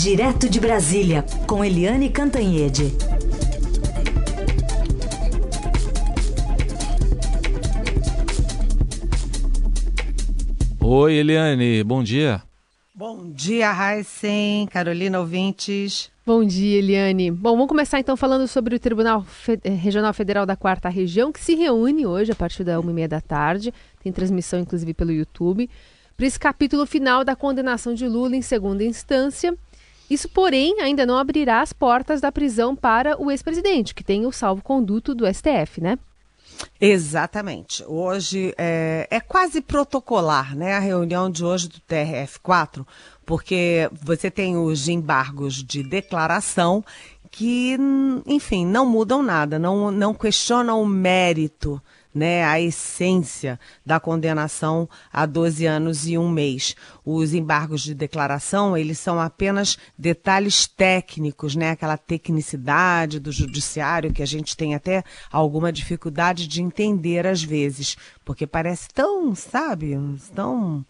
Direto de Brasília, com Eliane Cantanhede. Oi, Eliane, bom dia. Bom dia, Heisen, Carolina ouvintes. Bom dia, Eliane. Bom, vamos começar então falando sobre o Tribunal Fe eh, Regional Federal da Quarta Região, que se reúne hoje a partir da uma e meia da tarde. Tem transmissão, inclusive, pelo YouTube. Para esse capítulo final da condenação de Lula em segunda instância. Isso, porém, ainda não abrirá as portas da prisão para o ex-presidente, que tem o salvo-conduto do STF, né? Exatamente. Hoje é, é, quase protocolar, né? A reunião de hoje do TRF4, porque você tem os embargos de declaração que, enfim, não mudam nada, não, não questionam o mérito né, a essência da condenação a 12 anos e um mês. Os embargos de declaração, eles são apenas detalhes técnicos, né, aquela tecnicidade do judiciário que a gente tem até alguma dificuldade de entender às vezes, porque parece tão, sabe, tão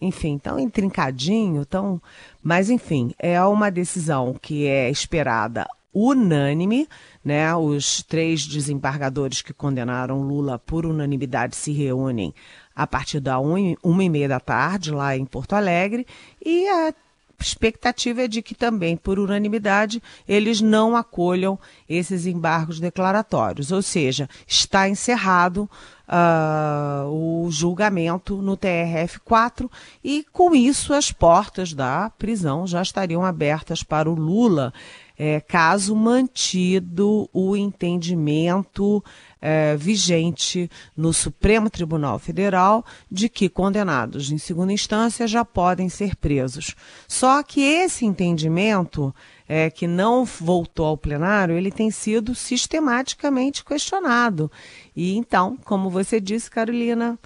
enfim, tão intrincadinho, tão. Mas, enfim, é uma decisão que é esperada unânime, né? Os três desembargadores que condenaram Lula por unanimidade se reúnem a partir da um, uma e meia da tarde lá em Porto Alegre e a expectativa é de que também, por unanimidade, eles não acolham esses embargos declaratórios, ou seja, está encerrado uh, o julgamento no TRF4 e, com isso, as portas da prisão já estariam abertas para o Lula é, caso mantido o entendimento é, vigente no Supremo Tribunal Federal de que condenados em segunda instância já podem ser presos. Só que esse entendimento, é, que não voltou ao plenário, ele tem sido sistematicamente questionado. E então, como você disse, Carolina,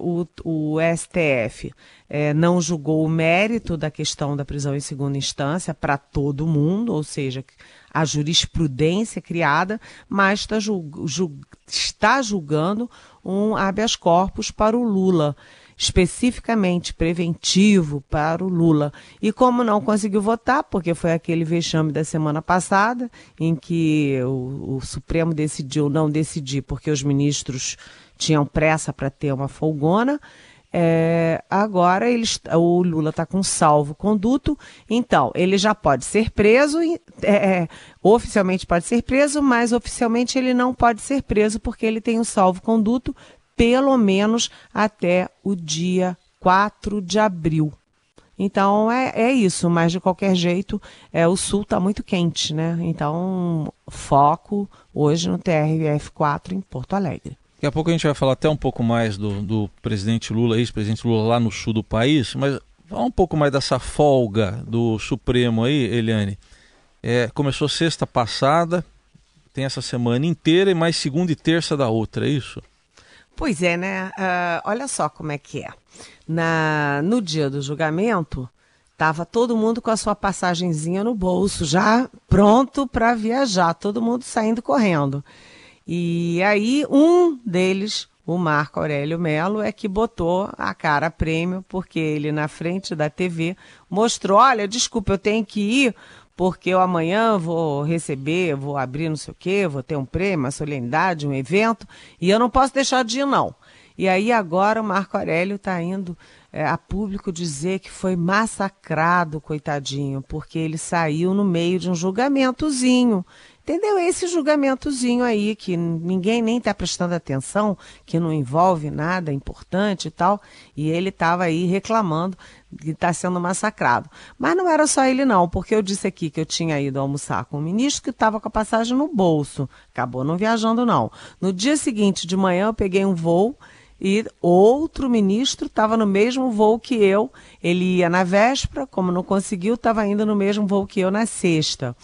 o, o, STF é, não julgou o mérito da questão da prisão em segunda instância para todo mundo, ou seja, a jurisprudência criada, mas está, julg, está julgando um habeas corpus para o Lula especificamente preventivo para o Lula. E como não conseguiu votar, porque foi aquele vexame da semana passada, em que o, o Supremo decidiu não decidir, porque os ministros tinham pressa para ter uma folgona. É, agora eles, o Lula está com salvo conduto, então ele já pode ser preso, é, é, oficialmente pode ser preso, mas oficialmente ele não pode ser preso porque ele tem o salvo conduto pelo menos até o dia 4 de abril. Então é, é isso, mas de qualquer jeito, é, o sul está muito quente, né? Então, foco hoje no TRF4 em Porto Alegre. Daqui a pouco a gente vai falar até um pouco mais do, do presidente Lula, ex-presidente Lula lá no sul do país, mas fala um pouco mais dessa folga do Supremo aí, Eliane. É, começou sexta passada, tem essa semana inteira e mais segunda e terça da outra, é isso? Pois é, né? Uh, olha só como é que é. Na, no dia do julgamento, estava todo mundo com a sua passagenzinha no bolso, já pronto para viajar, todo mundo saindo correndo. E aí um deles, o Marco Aurélio Melo, é que botou a cara a prêmio, porque ele na frente da TV mostrou, olha, desculpa, eu tenho que ir, porque eu amanhã vou receber, vou abrir não sei o quê, vou ter um prêmio, uma solenidade, um evento, e eu não posso deixar de ir, não. E aí agora o Marco Aurélio está indo é, a público dizer que foi massacrado, coitadinho, porque ele saiu no meio de um julgamentozinho. Entendeu? Esse julgamentozinho aí, que ninguém nem está prestando atenção, que não envolve nada importante e tal, e ele estava aí reclamando que está sendo massacrado. Mas não era só ele não, porque eu disse aqui que eu tinha ido almoçar com o ministro que estava com a passagem no bolso. Acabou não viajando não. No dia seguinte de manhã eu peguei um voo e outro ministro estava no mesmo voo que eu. Ele ia na véspera, como não conseguiu, estava indo no mesmo voo que eu na sexta.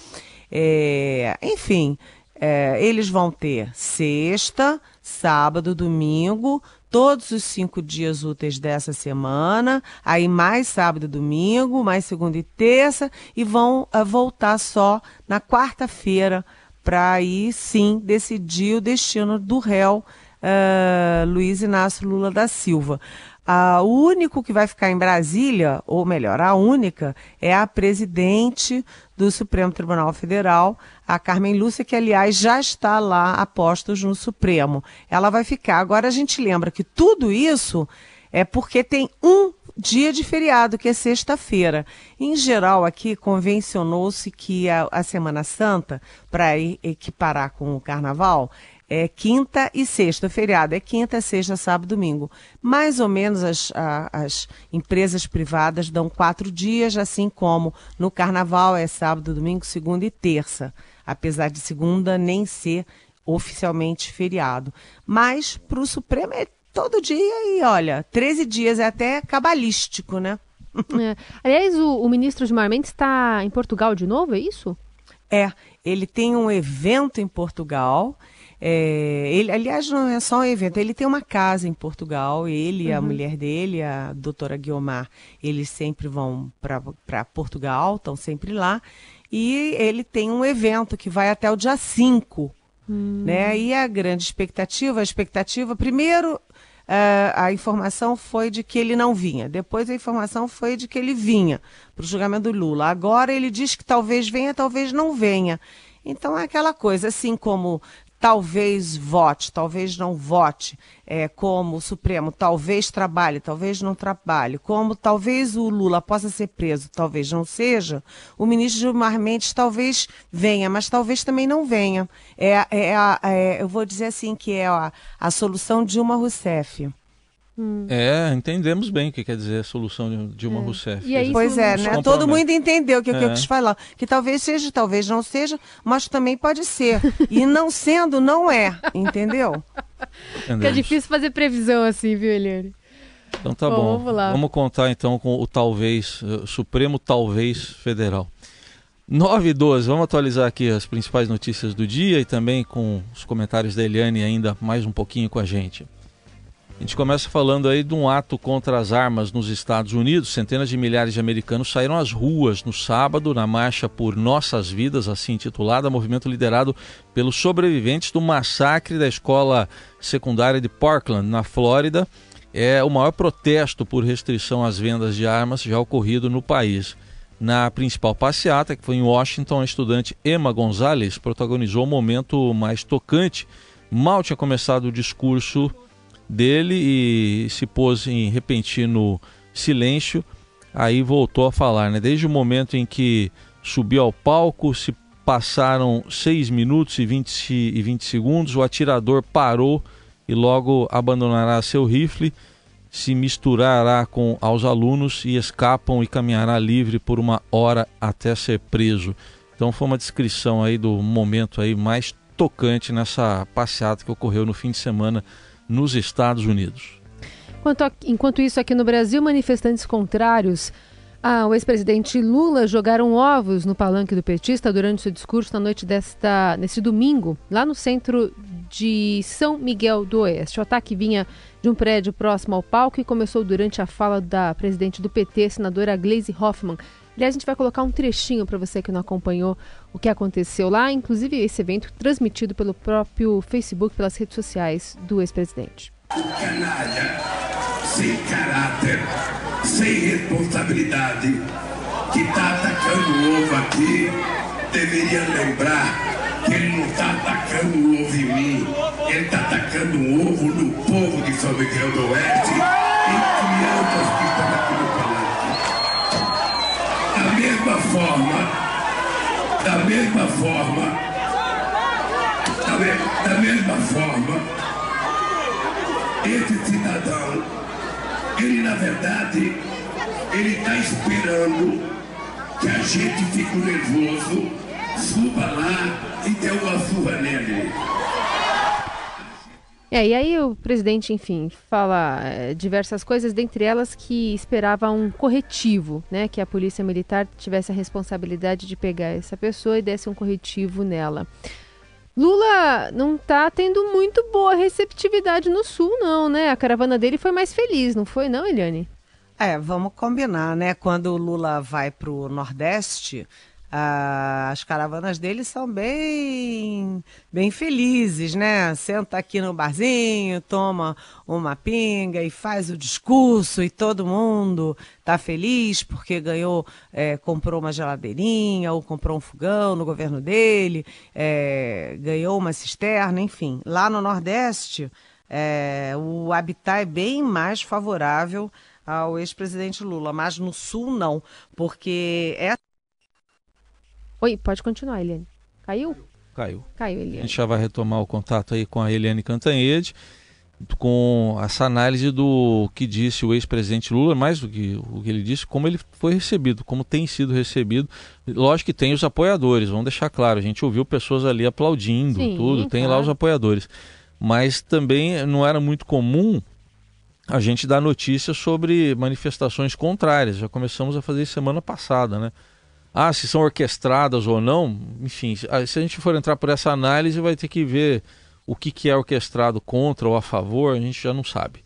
É, enfim, é, eles vão ter sexta, sábado, domingo, todos os cinco dias úteis dessa semana, aí mais sábado e domingo, mais segunda e terça, e vão uh, voltar só na quarta-feira para aí sim decidir o destino do réu uh, Luiz Inácio Lula da Silva. A, o único que vai ficar em Brasília, ou melhor, a única, é a presidente do Supremo Tribunal Federal, a Carmen Lúcia, que aliás já está lá a postos no Supremo. Ela vai ficar. Agora a gente lembra que tudo isso é porque tem um dia de feriado, que é sexta-feira. Em geral, aqui convencionou-se que a, a Semana Santa, para equiparar com o Carnaval, é quinta e sexta, feriado é quinta, sexta, sábado, domingo. Mais ou menos as, a, as empresas privadas dão quatro dias, assim como no carnaval é sábado, domingo, segunda e terça, apesar de segunda nem ser oficialmente feriado. Mas para o Supremo é todo dia e olha, 13 dias é até cabalístico, né? É. Aliás, o, o ministro Gilmar Mendes está em Portugal de novo, é isso? É, ele tem um evento em Portugal é, ele, aliás, não é só um evento, ele tem uma casa em Portugal, ele e uhum. a mulher dele, a doutora Guiomar, eles sempre vão para Portugal, estão sempre lá, e ele tem um evento que vai até o dia 5. Hum. Né? E a grande expectativa, a expectativa, primeiro, Uh, a informação foi de que ele não vinha. Depois a informação foi de que ele vinha para o julgamento do Lula. Agora ele diz que talvez venha, talvez não venha. Então é aquela coisa, assim como talvez vote, talvez não vote, é, como o Supremo talvez trabalhe, talvez não trabalhe, como talvez o Lula possa ser preso, talvez não seja, o ministro Gilmar Mendes talvez venha, mas talvez também não venha. É, é, é eu vou dizer assim que é a, a solução Dilma Rousseff. Hum. É, entendemos bem o que quer dizer a solução de Dilma é. Rousseff. Aí, pois é, né? Todo mundo entendeu o que, é. que eu quis falar. Que talvez seja, talvez não seja, mas também pode ser. E não sendo, não é. Entendeu? Fica difícil fazer previsão assim, viu, Eliane? Então tá bom. bom. Vamos, lá. vamos contar então com o talvez, o Supremo Talvez Federal. 9 e 12, vamos atualizar aqui as principais notícias do dia e também com os comentários da Eliane ainda mais um pouquinho com a gente. A gente começa falando aí de um ato contra as armas nos Estados Unidos. Centenas de milhares de americanos saíram às ruas no sábado na marcha por Nossas Vidas, assim intitulada, movimento liderado pelos sobreviventes do massacre da escola secundária de Parkland, na Flórida. É o maior protesto por restrição às vendas de armas já ocorrido no país. Na principal passeata, que foi em Washington, a estudante Emma Gonzalez protagonizou o momento mais tocante. Mal tinha começado o discurso dele e se pôs em repentino silêncio. Aí voltou a falar, né? Desde o momento em que subiu ao palco, se passaram 6 minutos e 20, e 20 segundos, o atirador parou e logo abandonará seu rifle, se misturará com aos alunos e escapam e caminhará livre por uma hora até ser preso. Então foi uma descrição aí do momento aí mais tocante nessa passeata que ocorreu no fim de semana nos Estados Unidos. Enquanto, enquanto isso, aqui no Brasil, manifestantes contrários ao ex-presidente Lula jogaram ovos no palanque do petista durante seu discurso na noite desta, domingo, lá no centro de São Miguel do Oeste. O ataque vinha de um prédio próximo ao palco e começou durante a fala da presidente do PT, senadora Gleisi Hoffmann. Aliás, a gente vai colocar um trechinho para você que não acompanhou o que aconteceu lá, inclusive esse evento transmitido pelo próprio Facebook, pelas redes sociais do ex-presidente. Canalha, sem caráter, sem responsabilidade, que está atacando o ovo aqui, deveria lembrar que ele não está atacando o ovo em mim, ele está atacando o ovo no povo de São Miguel do Oeste e crianças que forma, da mesma forma, da, me, da mesma forma, esse cidadão, ele na verdade, ele está esperando que a gente fique nervoso, suba lá e dê uma surra nele. É, e aí o presidente, enfim, fala é, diversas coisas, dentre elas que esperava um corretivo, né? Que a polícia militar tivesse a responsabilidade de pegar essa pessoa e desse um corretivo nela. Lula não está tendo muito boa receptividade no sul, não, né? A caravana dele foi mais feliz, não foi, não, Eliane? É, vamos combinar, né? Quando o Lula vai para o Nordeste, ah, as caravanas dele são bem, bem felizes, né? Senta aqui no barzinho, toma uma pinga e faz o discurso e todo mundo tá feliz porque ganhou, é, comprou uma geladeirinha ou comprou um fogão no governo dele, é, ganhou uma cisterna, enfim. Lá no Nordeste, é, o habitat é bem mais favorável ao ex-presidente Lula, mas no Sul não, porque é Oi, pode continuar, Eliane. Caiu? Caiu. Caiu, Eliane. A gente já vai retomar o contato aí com a Eliane Cantanhede, com essa análise do que disse o ex-presidente Lula, mais do que o que ele disse, como ele foi recebido, como tem sido recebido. Lógico que tem os apoiadores, vamos deixar claro, a gente ouviu pessoas ali aplaudindo Sim, tudo, tem claro. lá os apoiadores. Mas também não era muito comum a gente dar notícias sobre manifestações contrárias. Já começamos a fazer semana passada, né? Ah, se são orquestradas ou não, enfim, se a gente for entrar por essa análise, vai ter que ver o que, que é orquestrado contra ou a favor, a gente já não sabe.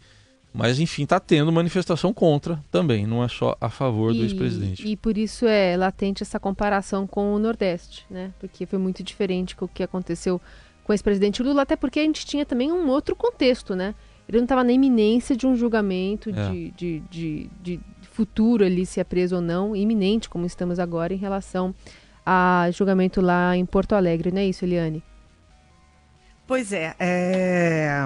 Mas, enfim, está tendo manifestação contra também, não é só a favor do E- ex-presidente. E por isso é latente essa comparação com o Nordeste, né? Porque foi muito diferente com o que aconteceu com o ex-presidente Lula, até porque a gente tinha também um outro contexto, né? Ele não estava na iminência de um julgamento É. de, de, de, de futuro ali, se é preso ou não, iminente, como estamos agora, em relação a julgamento lá em Porto Alegre, não é isso, Eliane? Pois é, é,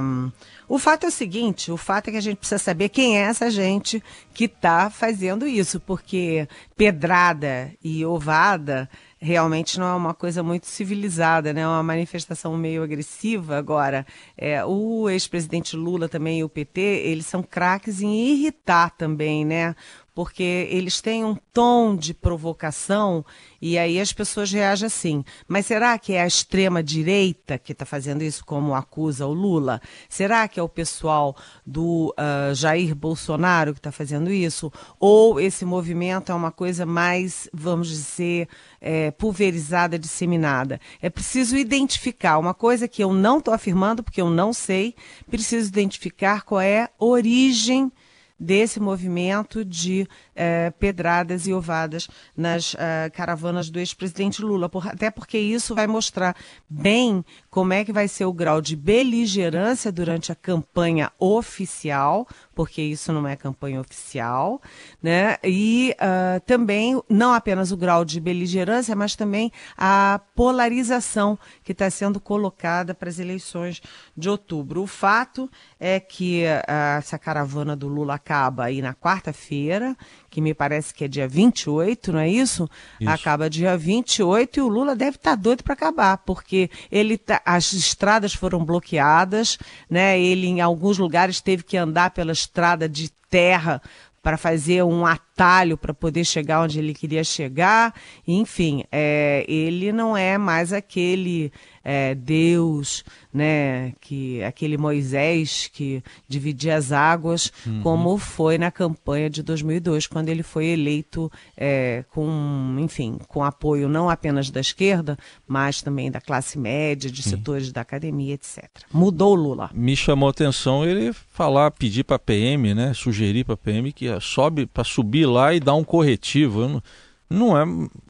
O fato é o seguinte: o fato é que a gente precisa saber quem é essa gente que está fazendo isso, porque pedrada e ovada realmente não é uma coisa muito civilizada, né? É uma manifestação meio agressiva. Agora, é, o ex-presidente Lula também e o PT, eles são craques em irritar também, né? porque eles têm um tom de provocação e aí as pessoas reagem assim. Mas será que é a extrema-direita que está fazendo isso, como acusa o Lula? Será que é o pessoal do uh, Jair Bolsonaro que está fazendo isso? Ou esse movimento é uma coisa mais, vamos dizer, é, pulverizada, disseminada? É preciso identificar uma coisa que eu não estou afirmando, porque eu não sei, preciso identificar qual é a origem desse movimento de eh, pedradas e ovadas nas eh, caravanas do ex-presidente Lula, por, até porque isso vai mostrar bem como é que vai ser o grau de beligerância durante a campanha oficial, porque isso não é campanha oficial, né? E uh, também não apenas o grau de beligerância, mas também a polarização que está sendo colocada para as eleições de outubro. O fato é que uh, essa caravana do Lula acaba aí na quarta-feira, que me parece que é dia 28, não é isso? Isso. Acaba dia 28 e o Lula deve estar doido para acabar, porque ele tá, as estradas foram bloqueadas, né? Ele em alguns lugares teve que andar pela estrada de terra para fazer um atalho para poder chegar onde ele queria chegar. Enfim, é, ele não é mais aquele é, Deus, né, que aquele Moisés que dividia as águas, Uhum. como foi na campanha de 2002, quando ele foi eleito é, com, enfim, com apoio não apenas da esquerda, mas também da classe média, de setores da academia, etc. Mudou o Lula. Me chamou a atenção ele falar, pedir para a PM, né, sugerir para a PM que sobe para subir lá e dar um corretivo. Não, não é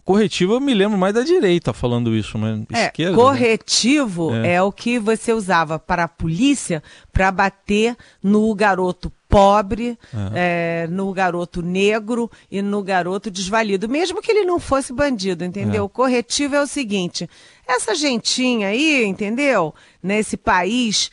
corretivo, eu me lembro mais da direita falando isso, mas É, esquerda. né? corretivo É. é. o que você usava para a polícia para bater no garoto pobre, é, no garoto negro e no garoto desvalido, mesmo que ele não fosse bandido, entendeu? É. O corretivo é o seguinte: essa gentinha aí, entendeu? Nesse país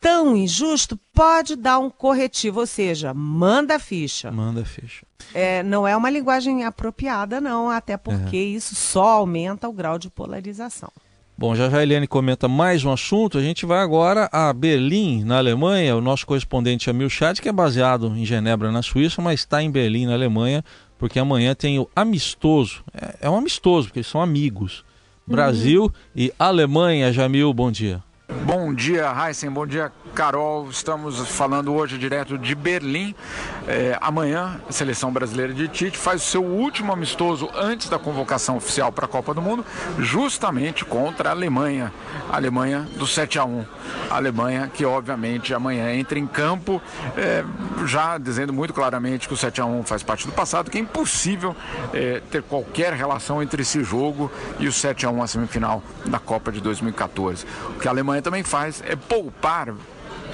tão injusto, pode dar um corretivo, ou seja, manda ficha. Manda ficha. É, não é uma linguagem apropriada, não, até porque isso só aumenta o grau de polarização. Bom, já já a Eliane comenta mais um assunto. A gente vai agora a Berlim, na Alemanha. O nosso correspondente Amil Chad, que é baseado em Genebra, na Suíça, mas está em Berlim, na Alemanha, porque amanhã tem o amistoso. É, é um amistoso, porque eles são amigos. Brasil e Alemanha. Jamil, bom dia. Bom dia, Heisen. Bom dia, Carol. Estamos falando hoje direto de Berlim. É, amanhã, a seleção brasileira de Tite faz o seu último amistoso antes da convocação oficial para a Copa do Mundo, justamente contra a Alemanha. A Alemanha do 7 a 1 A Alemanha que, obviamente, amanhã entra em campo, é, já dizendo muito claramente que o 7 a 1 faz parte do passado, que é impossível é, ter qualquer relação entre esse jogo e o 7 a 1 a semifinal da Copa de 2014. O que a Alemanha também faz é poupar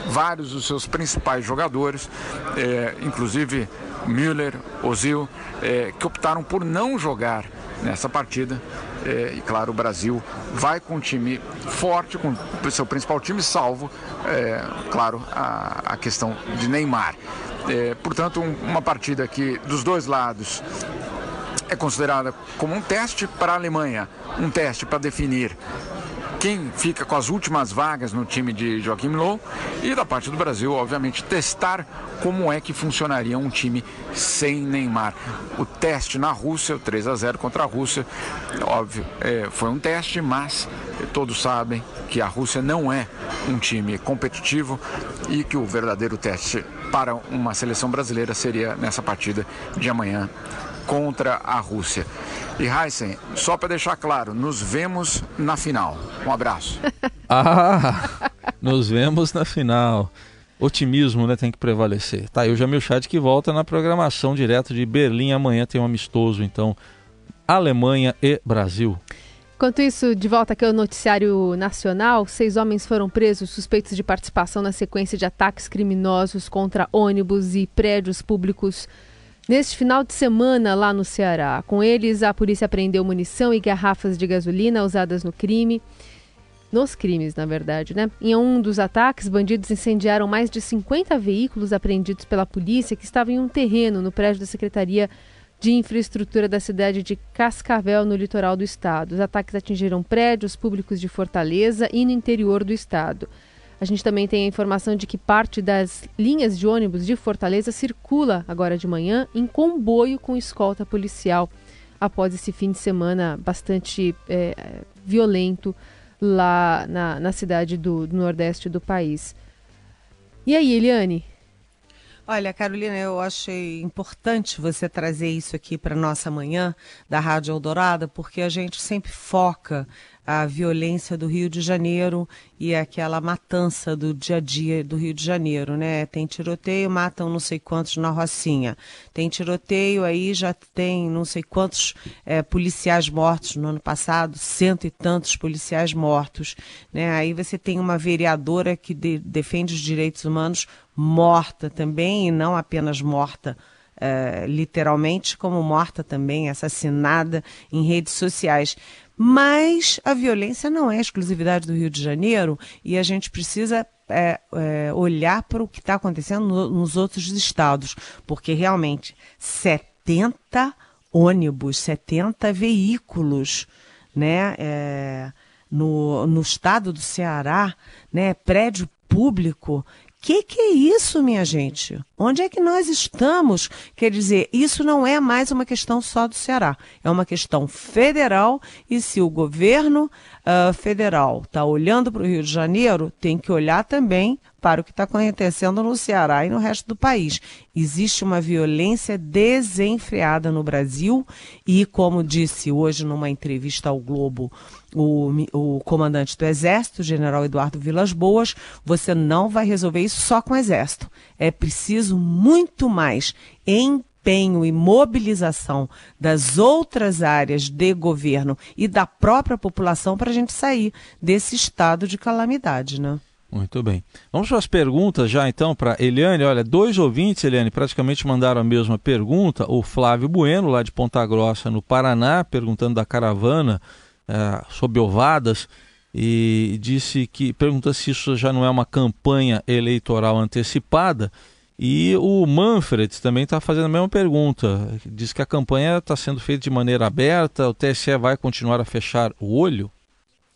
vários dos seus principais jogadores, é, inclusive Müller, Ozil, é, que optaram por não jogar nessa partida. É, e claro, o Brasil vai com um time forte, com o seu principal time, salvo, é, claro, a, a, questão de Neymar. É, portanto, um, uma partida que dos dois lados é considerada como um teste para a Alemanha, um teste para definir quem fica com as últimas vagas no time de Joaquim Low e da parte do Brasil, obviamente, testar como é que funcionaria um time sem Neymar. O teste na Rússia, o 3 a 0 contra a Rússia, óbvio, é, foi um teste, mas todos sabem que a Rússia não é um time competitivo e que o verdadeiro teste para uma seleção brasileira seria nessa partida de amanhã contra a Rússia. E Heisen, só para deixar claro, nos vemos na final. Um abraço. ah, nos vemos na final. Otimismo, né, tem que prevalecer. Tá aí o Jamil Chad que volta na programação direto de Berlim. Amanhã tem um amistoso, então, Alemanha e Brasil. Enquanto isso, de volta aqui ao noticiário nacional, seis homens foram presos suspeitos de participação na sequência de ataques criminosos contra ônibus e prédios públicos Neste final de semana, lá no Ceará, com eles, a polícia apreendeu munição e garrafas de gasolina usadas no crime. Nos crimes, na verdade, né? Em um dos ataques, bandidos incendiaram mais de 50 veículos apreendidos pela polícia que estavam em um terreno no prédio da Secretaria de Infraestrutura da cidade de Cascavel, no litoral do estado. Os ataques atingiram prédios públicos de Fortaleza e no interior do estado. A gente também tem a informação de que parte das linhas de ônibus de Fortaleza circula agora de manhã em comboio com escolta policial após esse fim de semana bastante é, violento lá na, na cidade do, do Nordeste do país. E aí, Eliane? Olha, Carolina, eu achei importante você trazer isso aqui para nossa manhã da Rádio Eldorado, porque a gente sempre foca a violência do Rio de Janeiro e aquela matança do dia a dia do Rio de Janeiro, né? Tem tiroteio, matam não sei quantos na Rocinha. Tem tiroteio, aí já tem não sei quantos é, policiais mortos no ano passado, cento e tantos policiais mortos, né? Aí você tem uma vereadora que de, defende os direitos humanos morta também, e não apenas morta, é, literalmente, como morta também, assassinada em redes sociais. Mas a violência não é exclusividade do Rio de Janeiro e a gente precisa é, é, olhar para o que está acontecendo no, nos outros estados, porque realmente 70 ônibus, 70 veículos, né, é, no, no estado do Ceará, né, prédio público que, que é isso, minha gente? Onde é que nós estamos? Quer dizer, isso não é mais uma questão só do Ceará, é uma questão federal e se o governo uh, federal está olhando para o Rio de Janeiro, tem que olhar também para o que está acontecendo no Ceará e no resto do país. Existe uma violência desenfreada no Brasil e, como disse hoje numa entrevista ao Globo o, o comandante do Exército, general Eduardo Vilas Boas, você não vai resolver isso só com o Exército. É preciso muito mais empenho e mobilização das outras áreas de governo e da própria população para a gente sair desse estado de calamidade, né? Muito bem. Vamos para as perguntas já então para Eliane. Olha, dois ouvintes, Eliane, praticamente mandaram a mesma pergunta. O Flávio Bueno, lá de Ponta Grossa, no Paraná, perguntando da caravana é, sob ovadas e disse que pergunta se isso já não é uma campanha eleitoral antecipada. E o Manfred também está fazendo a mesma pergunta. Diz que a campanha está sendo feita de maneira aberta, o TSE vai continuar a fechar o olho?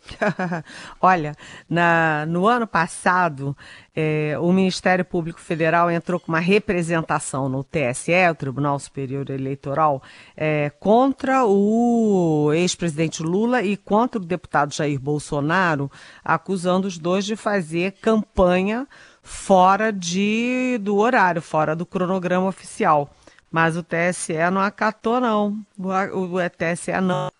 Olha, na, no ano passado, é, o Ministério Público Federal entrou com uma representação no TSE, o Tribunal Superior Eleitoral, é, contra o ex-presidente Lula e contra o deputado Jair Bolsonaro, acusando os dois de fazer campanha fora de, do horário, fora do cronograma oficial. Mas o TSE não acatou, não. O, o, o TSE não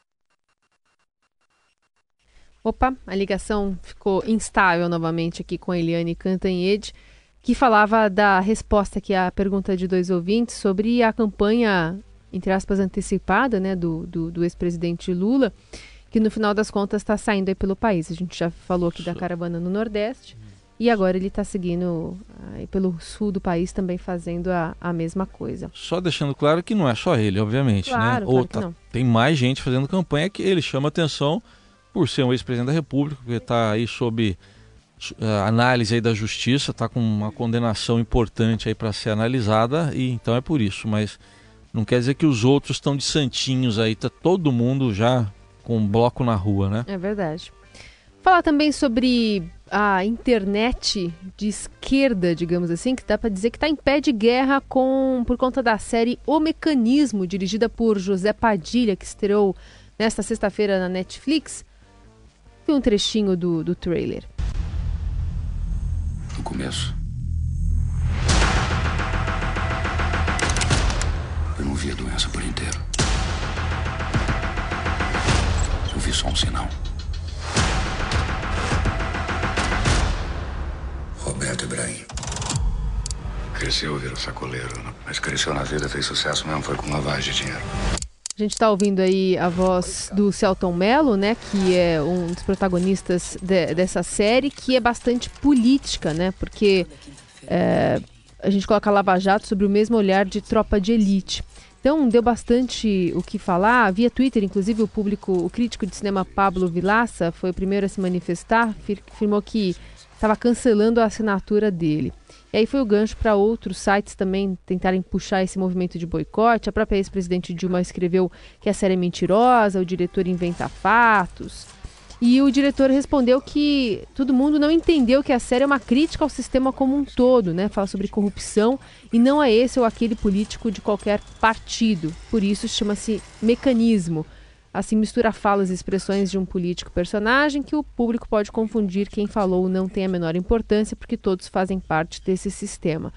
Opa, a ligação ficou instável novamente aqui com a Eliane Cantanhede, que falava da resposta aqui à pergunta de dois ouvintes sobre a campanha, entre aspas, antecipada né, do, do, do ex-presidente Lula, que no final das contas está saindo aí pelo país. A gente já falou aqui da caravana no Nordeste. E agora ele está seguindo aí pelo sul do país também fazendo a, a mesma coisa. Só deixando claro que não é só ele, obviamente, né? claro, né? Claro Outra, tem mais gente fazendo campanha que ele chama atenção por ser um ex-presidente da República, que está aí sob uh, análise aí da justiça, está com uma condenação importante aí para ser analisada e então é por isso. Mas não quer dizer que os outros estão de santinhos aí, tá todo mundo já com um bloco na rua, né? É verdade. Falar também sobre a internet de esquerda, digamos assim, que dá para dizer que está em pé de guerra com por conta da série O Mecanismo, dirigida por José Padilha, que estreou nesta sexta-feira na Netflix um trechinho do, do trailer. No começo, eu não vi a doença por inteiro. Eu vi só um sinal. Roberto Ibrahim. Cresceu, virou sacoleiro, mas cresceu na vida, fez sucesso mesmo, foi com lavagem de dinheiro. A gente está ouvindo aí a voz do Celton Mello, né, que é um dos protagonistas de, dessa série, que é bastante política, né, porque é, a gente coloca Lava Jato sobre o mesmo olhar de tropa de elite. Então deu bastante o que falar. Via Twitter, inclusive, o público, o crítico de cinema Pablo Vilaça foi o primeiro a se manifestar, afirmou que estava cancelando a assinatura dele. E aí foi o gancho para outros sites também tentarem puxar esse movimento de boicote. A própria ex-presidente Dilma escreveu que a série é mentirosa, o diretor inventa fatos. E o diretor respondeu que todo mundo não entendeu que a série é uma crítica ao sistema como um todo, né? Fala sobre corrupção e não é esse ou aquele político de qualquer partido. Por isso chama-se mecanismo. Assim mistura falas e expressões de um político personagem que o público pode confundir quem falou não tem a menor importância porque todos fazem parte desse sistema.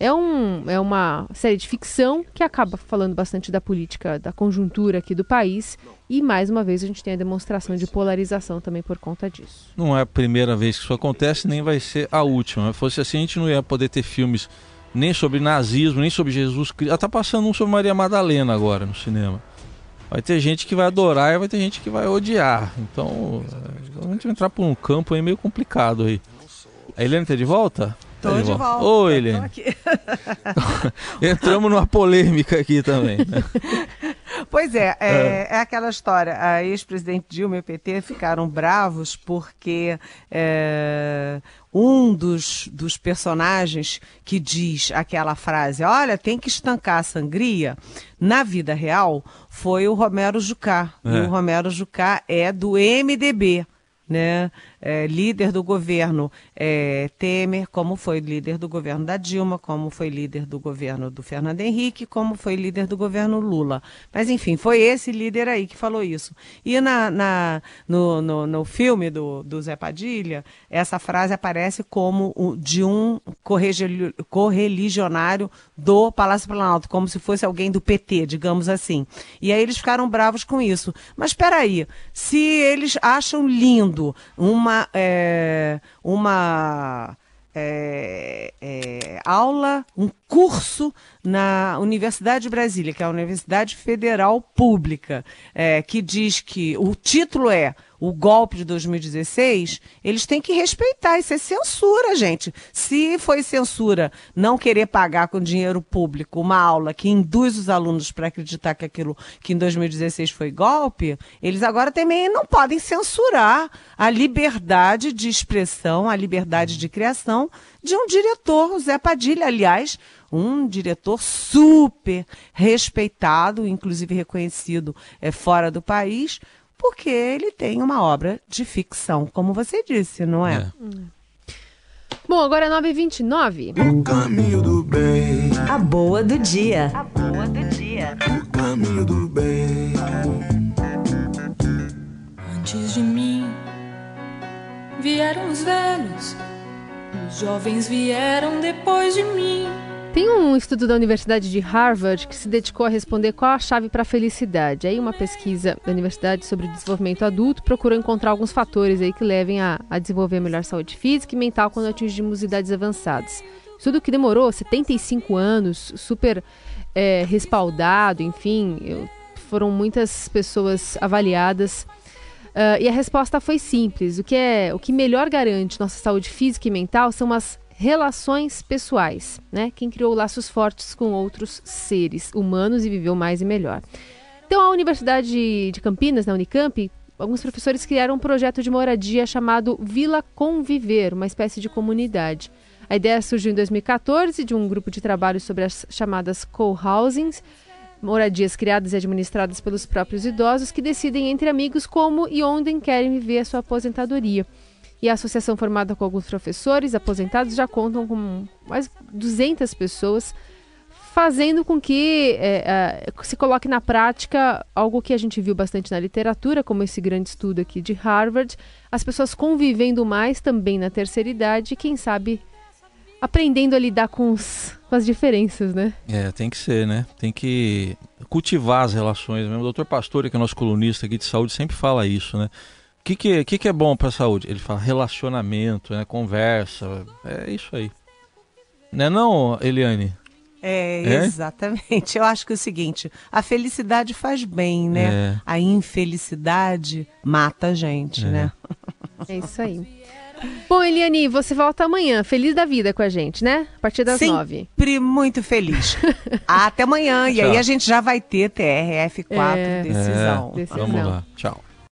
É, um, é uma série de ficção que acaba falando bastante da política, da conjuntura aqui do país. E mais uma vez a gente tem a demonstração de polarização também por conta disso. Não é a primeira vez que isso acontece, nem vai ser a última. Se fosse assim, a gente não ia poder ter filmes nem sobre nazismo, nem sobre Jesus Cristo. Está passando um sobre Maria Madalena agora no cinema. Vai ter gente que vai adorar e vai ter gente que vai odiar. Então, a gente vai entrar por um campo aí meio complicado aí. A Helene tá de volta? Tô tá de, volta. volta. Ô, Helene. Entramos numa polêmica aqui também. Né? Pois é, é, é, é, aquela história. A ex-presidente Dilma e o PT ficaram bravos porque é, um dos, dos personagens que diz aquela frase, olha, tem que estancar a sangria, na vida real, foi o Romero Jucá. E é. o Romero Jucá é do MDB né, é, líder do governo é, Temer, como foi líder do governo da Dilma, como foi líder do governo do Fernando Henrique, como foi líder do governo Lula. Mas, enfim, foi esse líder aí que falou isso. E na, na no, no, no, filme do, do Zé Padilha, essa frase aparece como de um correligionário do Palácio Planalto, como se fosse alguém do PT, digamos assim. E aí eles ficaram bravos com isso. Mas espera aí, se eles acham lindo uma, é, uma é, é, aula, um curso na Universidade de Brasília, que é a Universidade Federal Pública, é, que diz que o título é o golpe de 2016, eles têm que respeitar. Isso é censura, gente. Se foi censura não querer pagar com dinheiro público uma aula que induz os alunos para acreditar que aquilo que em 2016 foi golpe, eles agora também não podem censurar a liberdade de expressão, a liberdade de criação de um diretor, o Zé Padilha, aliás, um diretor super respeitado, inclusive reconhecido é, fora do país, porque ele tem uma obra de ficção, como você disse, não é? é. Bom, agora é 9h29. O caminho do bem. A boa do dia. A boa do dia. O caminho do bem. Antes de mim vieram os velhos, jovens vieram depois de mim. Tem um estudo da Universidade de Harvard que se dedicou a responder qual a chave para a felicidade. Aí uma pesquisa da Universidade sobre desenvolvimento adulto procurou encontrar alguns fatores aí que levem a, a desenvolver melhor saúde física e mental quando atingimos idades avançadas. Estudo que demorou 75 anos, super é, respaldado, enfim, eu, foram muitas pessoas avaliadas. Uh, e a resposta foi simples. O que, é, o que melhor garante nossa saúde física e mental são as relações pessoais, né? Quem criou laços fortes com outros seres humanos e viveu mais e melhor. Então, a Universidade de Campinas, na Unicamp, alguns professores criaram um projeto de moradia chamado Vila Conviver, uma espécie de comunidade. A ideia surgiu em 2014 de um grupo de trabalho sobre as chamadas co-housings, moradias criadas e administradas pelos próprios idosos que decidem entre amigos como e onde querem viver a sua aposentadoria. E a associação formada com alguns professores aposentados já contam com mais 200 pessoas, fazendo com que é, é, se coloque na prática algo que a gente viu bastante na literatura, como esse grande estudo aqui de Harvard, as pessoas convivendo mais também na terceira idade, e quem sabe aprendendo a lidar com, os, com as diferenças, né? É, tem que ser, né? Tem que cultivar as relações mesmo. O doutor Pastore, que é nosso colunista aqui de saúde, sempre fala isso, né? que, que, que, que é bom para a saúde? Ele fala relacionamento, né, conversa, é isso aí. Não é não, Eliane? É, é, exatamente. Eu acho que é o seguinte, a felicidade faz bem, né? É. A infelicidade mata a gente, é. né? É isso aí. Bom, Eliane, você volta amanhã, feliz da vida com a gente, né? A partir das Sempre nove. Sempre muito feliz. Até amanhã. e aí a gente já vai ter TRF4 é, decisão. decisão. Vamos lá. Tchau.